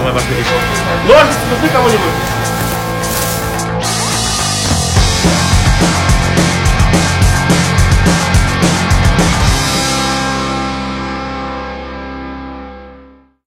самое ваше решение. Ножницы нужны кому-нибудь?